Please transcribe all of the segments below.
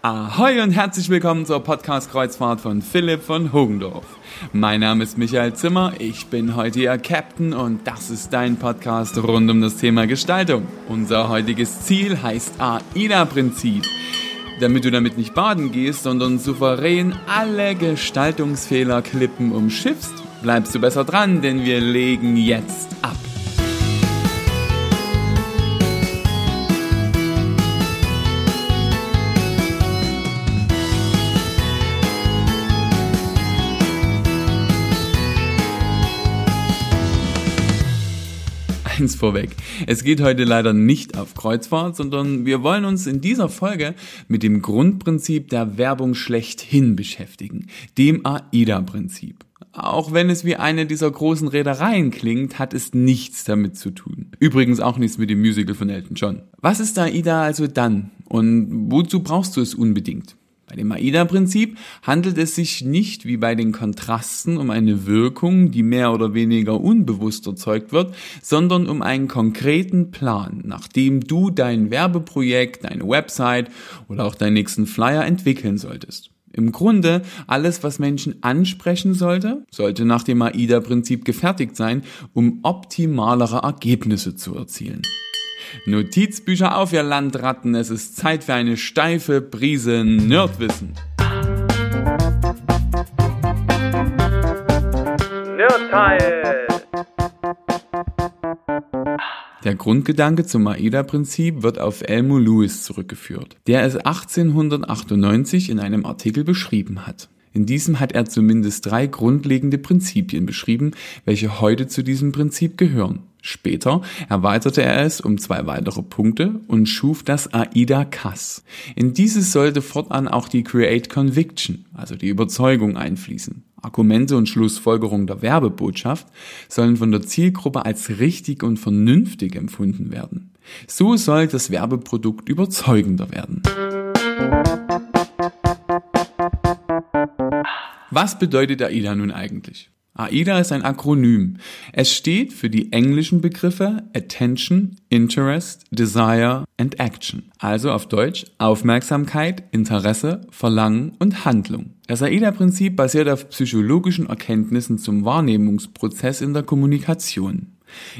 Ahoi und herzlich willkommen zur Podcast-Kreuzfahrt von Philipp von Hogendorf. Mein Name ist Michael Zimmer, ich bin heute Ihr Captain und das ist dein Podcast rund um das Thema Gestaltung. Unser heutiges Ziel heißt AIDA-Prinzip. Damit du damit nicht baden gehst, sondern souverän alle Gestaltungsfehlerklippen umschiffst, bleibst du besser dran, denn wir legen jetzt ab. Eins vorweg. Es geht heute leider nicht auf Kreuzfahrt, sondern wir wollen uns in dieser Folge mit dem Grundprinzip der Werbung schlechthin beschäftigen, dem AIDA-Prinzip. Auch wenn es wie eine dieser großen Reedereien klingt, hat es nichts damit zu tun. Übrigens auch nichts mit dem Musical von Elton John. Was ist AIDA also dann? Und wozu brauchst du es unbedingt? Bei dem AIDA-Prinzip handelt es sich nicht wie bei den Kontrasten um eine Wirkung, die mehr oder weniger unbewusst erzeugt wird, sondern um einen konkreten Plan, nach dem du dein Werbeprojekt, deine Website oder auch deinen nächsten Flyer entwickeln solltest. Im Grunde, alles, was Menschen ansprechen sollte, sollte nach dem AIDA-Prinzip gefertigt sein, um optimalere Ergebnisse zu erzielen. Notizbücher auf, ihr Landratten. Es ist Zeit für eine steife Prise Nerdwissen. Nerdteil! Der Grundgedanke zum AIDA-Prinzip wird auf Elmo Lewis zurückgeführt, der es 1898 in einem Artikel beschrieben hat. In diesem hat er zumindest drei grundlegende Prinzipien beschrieben, welche heute zu diesem Prinzip gehören. Später erweiterte er es um zwei weitere Punkte und schuf das AIDA CAS. In dieses sollte fortan auch die Create Conviction, also die Überzeugung einfließen. Argumente und Schlussfolgerungen der Werbebotschaft sollen von der Zielgruppe als richtig und vernünftig empfunden werden. So soll das Werbeprodukt überzeugender werden. Was bedeutet AIDA nun eigentlich? AIDA ist ein Akronym. Es steht für die englischen Begriffe Attention, Interest, Desire and Action. Also auf Deutsch Aufmerksamkeit, Interesse, Verlangen und Handlung. Das AIDA-Prinzip basiert auf psychologischen Erkenntnissen zum Wahrnehmungsprozess in der Kommunikation.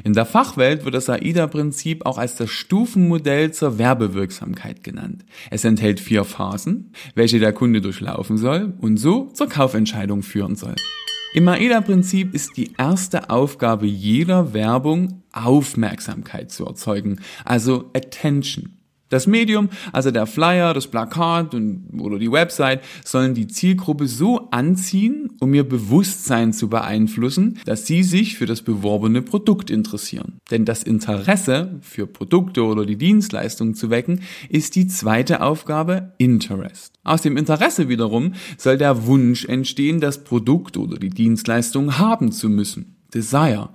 In der Fachwelt wird das AIDA-Prinzip auch als das Stufenmodell zur Werbewirksamkeit genannt. Es enthält vier Phasen, welche der Kunde durchlaufen soll und so zur Kaufentscheidung führen soll. Im AIDA-Prinzip ist die erste Aufgabe jeder Werbung, Aufmerksamkeit zu erzeugen, also Attention. Das Medium, also der Flyer, das Plakat und, oder die Website, sollen die Zielgruppe so anziehen, um ihr Bewusstsein zu beeinflussen, dass sie sich für das beworbene Produkt interessieren. Denn das Interesse für Produkte oder die Dienstleistung zu wecken, ist die zweite Aufgabe Interest. Aus dem Interesse wiederum soll der Wunsch entstehen, das Produkt oder die Dienstleistung haben zu müssen. Desire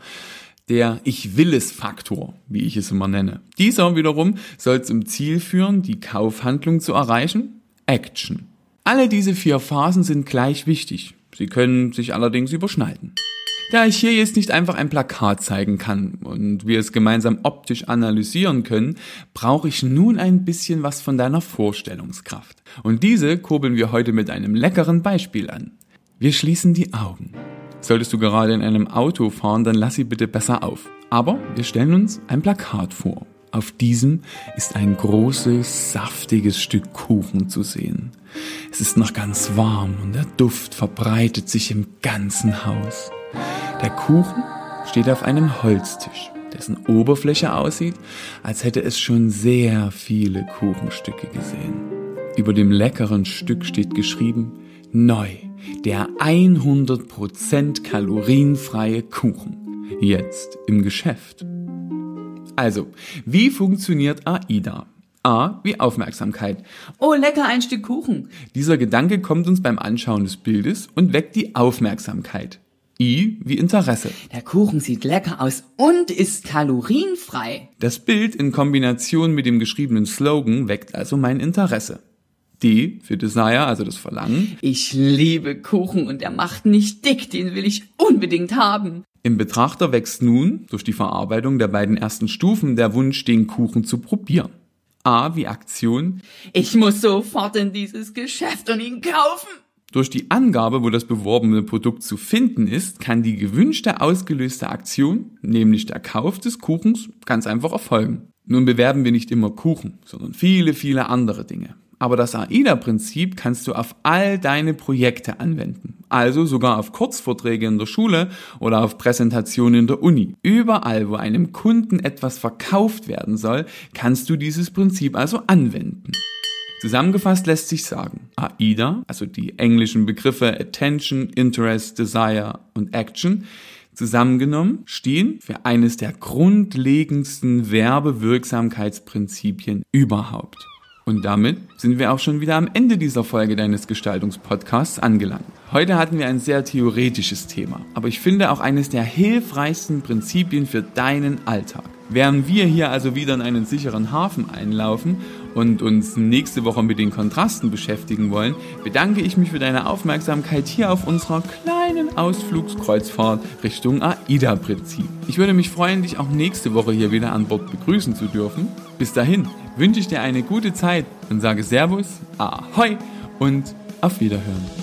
der Ich will es Faktor, wie ich es immer nenne. Dieser wiederum soll zum Ziel führen, die Kaufhandlung zu erreichen, Action. Alle diese vier Phasen sind gleich wichtig. Sie können sich allerdings überschneiden. Da ich hier jetzt nicht einfach ein Plakat zeigen kann und wir es gemeinsam optisch analysieren können, brauche ich nun ein bisschen was von deiner Vorstellungskraft. Und diese kurbeln wir heute mit einem leckeren Beispiel an. Wir schließen die Augen. Solltest du gerade in einem Auto fahren, dann lass sie bitte besser auf. Aber wir stellen uns ein Plakat vor. Auf diesem ist ein großes, saftiges Stück Kuchen zu sehen. Es ist noch ganz warm und der Duft verbreitet sich im ganzen Haus. Der Kuchen steht auf einem Holztisch, dessen Oberfläche aussieht, als hätte es schon sehr viele Kuchenstücke gesehen. Über dem leckeren Stück steht geschrieben, neu der 100% kalorienfreie Kuchen. Jetzt im Geschäft. Also, wie funktioniert AIDA? A wie Aufmerksamkeit. Oh, lecker, ein Stück Kuchen. Dieser Gedanke kommt uns beim Anschauen des Bildes und weckt die Aufmerksamkeit. I wie Interesse. Der Kuchen sieht lecker aus und ist kalorienfrei. Das Bild in Kombination mit dem geschriebenen Slogan weckt also mein Interesse. D für Desire, also das Verlangen. Ich liebe Kuchen und er macht nicht dick, den will ich unbedingt haben. Im Betrachter wächst nun durch die Verarbeitung der beiden ersten Stufen der Wunsch, den Kuchen zu probieren. A wie Aktion. Ich muss sofort in dieses Geschäft und ihn kaufen. Durch die Angabe, wo das beworbene Produkt zu finden ist, kann die gewünschte ausgelöste Aktion, nämlich der Kauf des Kuchens, ganz einfach erfolgen. Nun bewerben wir nicht immer Kuchen, sondern viele, viele andere Dinge. Aber das AIDA-Prinzip kannst du auf all deine Projekte anwenden. Also sogar auf Kurzvorträge in der Schule oder auf Präsentationen in der Uni. Überall, wo einem Kunden etwas verkauft werden soll, kannst du dieses Prinzip also anwenden. Zusammengefasst lässt sich sagen, AIDA, also die englischen Begriffe Attention, Interest, Desire und Action, zusammengenommen stehen für eines der grundlegendsten Werbewirksamkeitsprinzipien überhaupt. Und damit sind wir auch schon wieder am Ende dieser Folge deines Gestaltungspodcasts angelangt. Heute hatten wir ein sehr theoretisches Thema, aber ich finde auch eines der hilfreichsten Prinzipien für deinen Alltag. Während wir hier also wieder in einen sicheren Hafen einlaufen und uns nächste Woche mit den Kontrasten beschäftigen wollen, bedanke ich mich für deine Aufmerksamkeit hier auf unserer kleinen Ausflugskreuzfahrt Richtung AIDA-Prinzip. Ich würde mich freuen, dich auch nächste Woche hier wieder an Bord begrüßen zu dürfen. Bis dahin wünsche ich dir eine gute Zeit und sage Servus, Ahoi und auf Wiederhören.